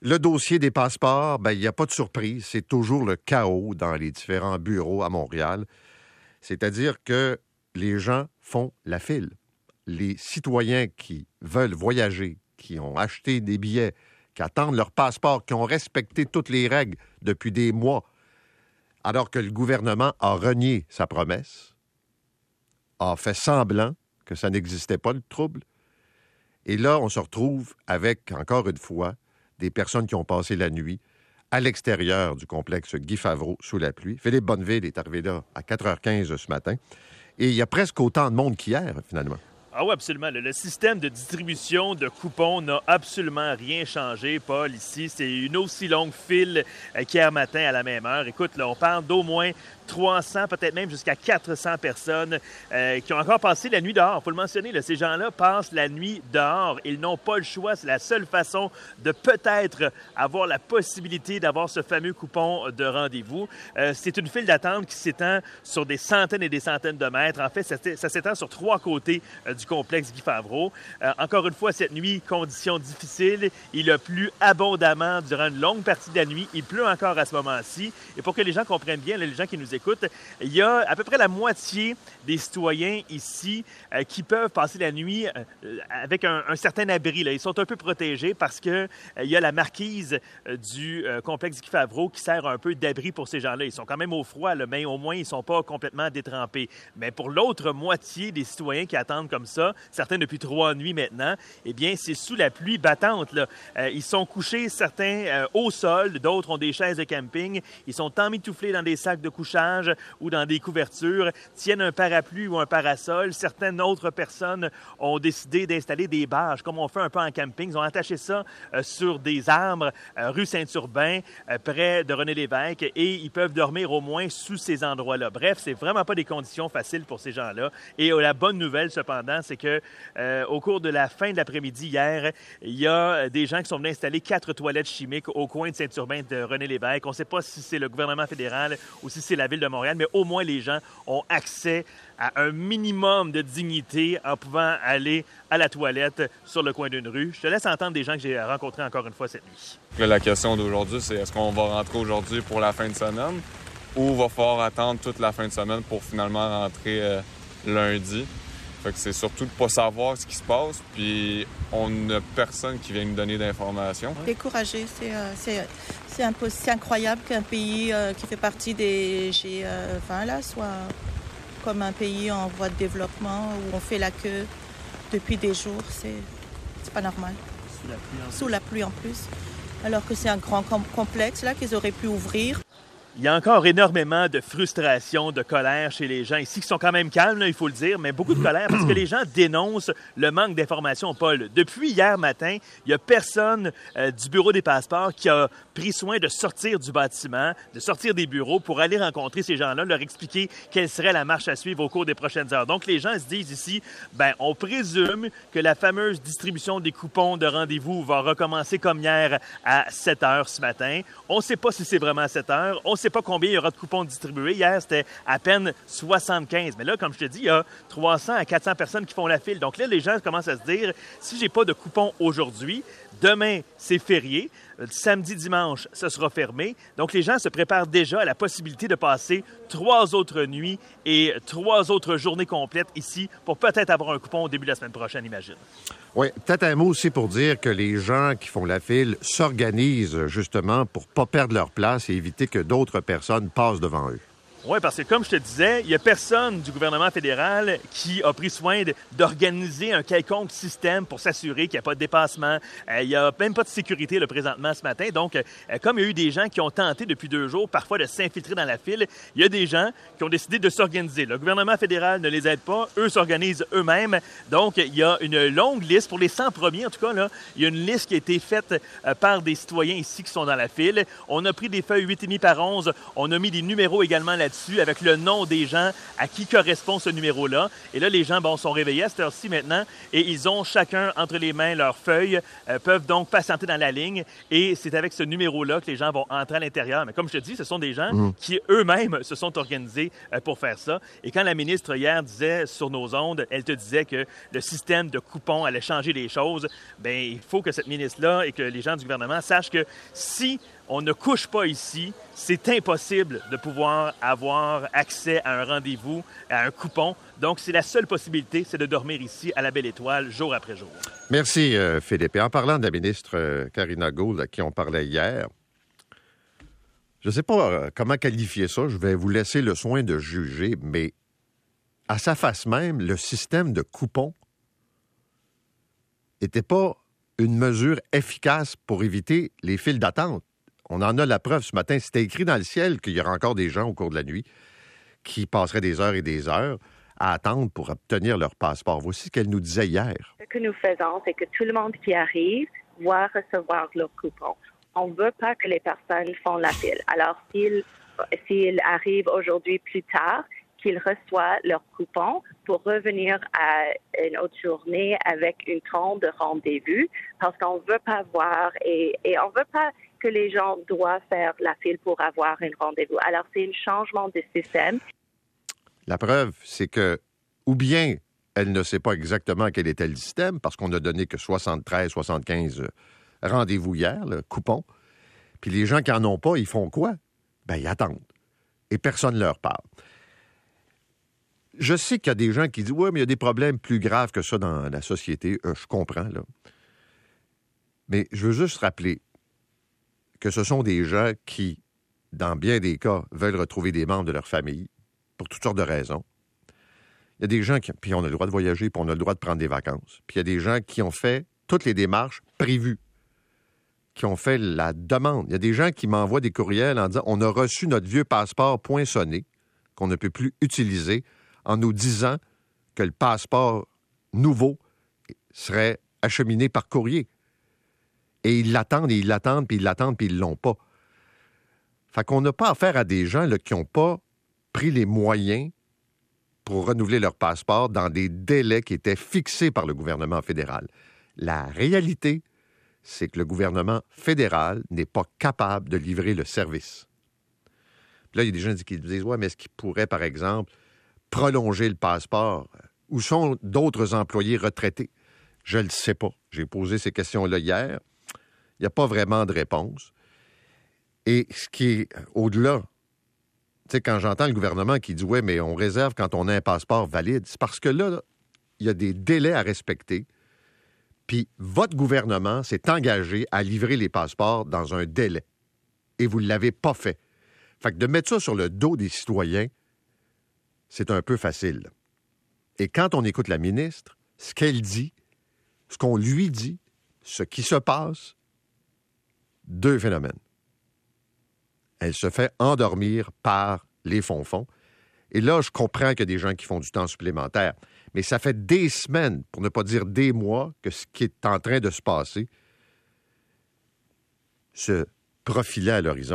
Le dossier des passeports, ben, il n'y a pas de surprise. C'est toujours le chaos dans les différents bureaux à Montréal. C'est-à-dire que les gens font la file. Les citoyens qui veulent voyager, qui ont acheté des billets, qui attendent leur passeport, qui ont respecté toutes les règles depuis des mois, alors que le gouvernement a renié sa promesse, a fait semblant que ça n'existait pas, le trouble. Et là, on se retrouve avec, encore une fois, des personnes qui ont passé la nuit à l'extérieur du complexe Guy Favreau sous la pluie. Philippe Bonneville est arrivé là à 4h15 ce matin. Et il y a presque autant de monde qu'hier, finalement. Ah oui, absolument. Le, système de distribution de coupons n'a absolument rien changé, Paul, ici. C'est une aussi longue file euh, qu'hier matin à la même heure. Écoute, là, on parle d'au moins 300, peut-être même jusqu'à 400 personnes euh, qui ont encore passé la nuit dehors. Il faut le mentionner, ces gens-là passent la nuit dehors. Ils n'ont pas le choix. C'est la seule façon de peut-être avoir la possibilité d'avoir ce fameux coupon de rendez-vous. Euh, c'est une file d'attente qui s'étend sur des centaines et des centaines de mètres. En fait, ça, s'étend sur trois côtés euh, du complexe Guy Favreau. encore une fois, cette nuit, conditions difficiles. Il a plu abondamment durant une longue partie de la nuit. Il pleut encore à ce moment-ci. Et pour que les gens comprennent bien, les gens qui nous écoute, il y a à peu près la moitié des citoyens ici euh, qui peuvent passer la nuit euh, avec un, certain abri. Là. Ils sont un peu protégés parce qu'il euh, y a la marquise du complexe Guy Favreau qui sert un peu d'abri pour ces gens-là. Ils sont quand même au froid, mais au moins ils ne sont pas complètement détrempés. Mais pour l'autre moitié des citoyens qui attendent comme ça, certains depuis trois nuits maintenant, eh bien, c'est sous la pluie battante. Là. ils sont couchés, certains au sol, d'autres ont des chaises de camping. Ils sont emmitouflés dans des sacs de couchage ou dans des couvertures, tiennent un parapluie ou un parasol. Certaines autres personnes ont décidé d'installer des bâches, comme on fait un peu en camping. Ils ont attaché ça euh, sur des arbres, euh, rue Saint-Urbain, euh, près de René Lévesque, et ils peuvent dormir au moins sous ces endroits-là. Bref, c'est vraiment pas des conditions faciles pour ces gens-là. Et la bonne nouvelle, cependant, c'est que au cours de la fin de l'après-midi hier, il y a des gens qui sont venus installer quatre toilettes chimiques au coin de Saint-Urbain de René Lévesque. On ne sait pas si c'est le gouvernement fédéral ou si c'est la ville de Montréal, mais au moins les gens ont accès à un minimum de dignité en pouvant aller à la toilette sur le coin d'une rue. Je te laisse entendre des gens que j'ai rencontrés encore une fois cette nuit. La question d'aujourd'hui, c'est est-ce qu'on va rentrer aujourd'hui pour la fin de semaine ou va falloir attendre toute la fin de semaine pour finalement rentrer euh, lundi? Fait que c'est surtout de pas savoir ce qui se passe, puis on n'a personne qui vient nous donner d'informations. Découragé, c'est euh, c'est incroyable qu'un pays euh, qui fait partie des G20 là, soit comme un pays en voie de développement où on fait la queue depuis des jours. C'est pas normal. Sous la pluie en plus. Alors que c'est un grand complexe là qu'ils auraient pu ouvrir. Il y a encore énormément de frustration, de colère chez les gens ici, qui sont quand même calmes, il faut le dire, mais beaucoup de colère parce que les gens dénoncent le manque d'informations, Paul. Depuis hier matin, il n'y a personne euh, du bureau des passeports qui a pris soin de sortir du bâtiment, de sortir des bureaux pour aller rencontrer ces gens-là, leur expliquer quelle serait la marche à suivre au cours des prochaines heures. Donc, les gens se disent ici, ben, on présume que la fameuse distribution des coupons de rendez-vous va recommencer comme hier à 7 heures ce matin. On ne sait pas si c'est vraiment à 7 heures. On pas combien il y aura de coupons distribués. Hier, c'était à peine 75. Mais là, comme je te dis, il y a 300 à 400 personnes qui font la file. Donc là, les gens commencent à se dire, si j'ai pas de coupons aujourd'hui, demain, c'est férié. Samedi, dimanche, ce sera fermé. Donc, les gens se préparent déjà à la possibilité de passer trois autres nuits et trois autres journées complètes ici pour peut-être avoir un coupon au début de la semaine prochaine, imagine. Oui, peut-être un mot aussi pour dire que les gens qui font la file s'organisent justement pour pas perdre leur place et éviter que d'autres personnes passent devant eux. Oui, parce que comme je te disais, il n'y a personne du gouvernement fédéral qui a pris soin d'organiser un quelconque système pour s'assurer qu'il n'y a pas de dépassement. Euh, il n'y a même pas de sécurité le présentement ce matin. Donc, euh, comme il y a eu des gens qui ont tenté depuis deux jours parfois de s'infiltrer dans la file, il y a des gens qui ont décidé de s'organiser. Le gouvernement fédéral ne les aide pas, eux s'organisent eux-mêmes. Donc, il y a une longue liste, pour les 100 premiers en tout cas, là, il y a une liste qui a été faite euh, par des citoyens ici qui sont dans la file. On a pris des feuilles 8,5 par 11, on a mis des numéros également là là-dessus avec le nom des gens à qui correspond ce numéro-là. Et là, les gens bon, sont réveillés à cette heure-ci maintenant et ils ont chacun entre les mains leurs feuilles, euh, peuvent donc patienter dans la ligne et c'est avec ce numéro-là que les gens vont entrer à l'intérieur. Mais comme je te dis, ce sont des gens mmh. qui eux-mêmes se sont organisés euh, pour faire ça. Et quand la ministre hier disait sur nos ondes, elle te disait que le système de coupons allait changer les choses, bien, il faut que cette ministre-là et que les gens du gouvernement sachent que si on ne couche pas ici, c'est impossible de pouvoir avoir accès à un rendez-vous, à un coupon. Donc, c'est la seule possibilité, c'est de dormir ici à la Belle Étoile, jour après jour. Merci, euh, Philippe. Et en parlant de la ministre euh, Karina Gould, à qui on parlait hier, je ne sais pas euh, comment qualifier ça, je vais vous laisser le soin de juger, mais à sa face même, le système de coupons n'était pas une mesure efficace pour éviter les files d'attente. On en a la preuve ce matin. C'était écrit dans le ciel qu'il y aura encore des gens au cours de la nuit qui passeraient des heures et des heures à attendre pour obtenir leur passeport. Voici ce qu'elle nous disait hier. Ce que nous faisons, c'est que tout le monde qui arrive va recevoir leur coupon. On ne veut pas que les personnes font la file. Alors, s'ils arrivent aujourd'hui plus tard, qu'ils reçoivent leur coupon pour revenir à une autre journée avec une trompe de rendez-vous parce qu'on ne veut pas voir et, et on ne veut pas que les gens doivent faire la file pour avoir un rendez-vous. Alors, c'est un changement de système. La preuve, c'est que, ou bien elle ne sait pas exactement quel était le système, parce qu'on n'a donné que 73, 75 rendez-vous hier, le coupon. Puis les gens qui n'en ont pas, ils font quoi? Ben, ils attendent. Et personne ne leur parle. Je sais qu'il y a des gens qui disent Oui, mais il y a des problèmes plus graves que ça dans la société. Euh, je comprends, là. Mais je veux juste rappeler que ce sont des gens qui, dans bien des cas, veulent retrouver des membres de leur famille pour toutes sortes de raisons. Il y a des gens qui, puis on a le droit de voyager, puis on a le droit de prendre des vacances. Puis il y a des gens qui ont fait toutes les démarches prévues, qui ont fait la demande. Il y a des gens qui m'envoient des courriels en disant on a reçu notre vieux passeport poinçonné qu'on ne peut plus utiliser en nous disant que le passeport nouveau serait acheminé par courrier. Et ils l'attendent, et ils l'attendent, puis ils l'attendent, puis ils l'ont pas. Fait qu'on n'a pas affaire à des gens qui n'ont pas pris les moyens pour renouveler leur passeport dans des délais qui étaient fixés par le gouvernement fédéral. La réalité, c'est que le gouvernement fédéral n'est pas capable de livrer le service. là, il y a des gens qui disent Ouais, mais est-ce qu'il pourrait, par exemple, prolonger le passeport? Où sont d'autres employés retraités? Je ne le sais pas. J'ai posé ces questions-là hier. Il n'y a pas vraiment de réponse. Et ce qui est au-delà, tu sais, quand j'entends le gouvernement qui dit Ouais, mais on réserve quand on a un passeport valide, c'est parce que là, il y a des délais à respecter. Puis votre gouvernement s'est engagé à livrer les passeports dans un délai. Et vous ne l'avez pas fait. Fait que de mettre ça sur le dos des citoyens, c'est un peu facile. Et quand on écoute la ministre, ce qu'elle dit, ce qu'on lui dit, ce qui se passe, deux phénomènes. Elle se fait endormir par les fonds-fonds. Et là, je comprends qu'il y a des gens qui font du temps supplémentaire. Mais ça fait des semaines, pour ne pas dire des mois, que ce qui est en train de se passer se profilait à l'horizon.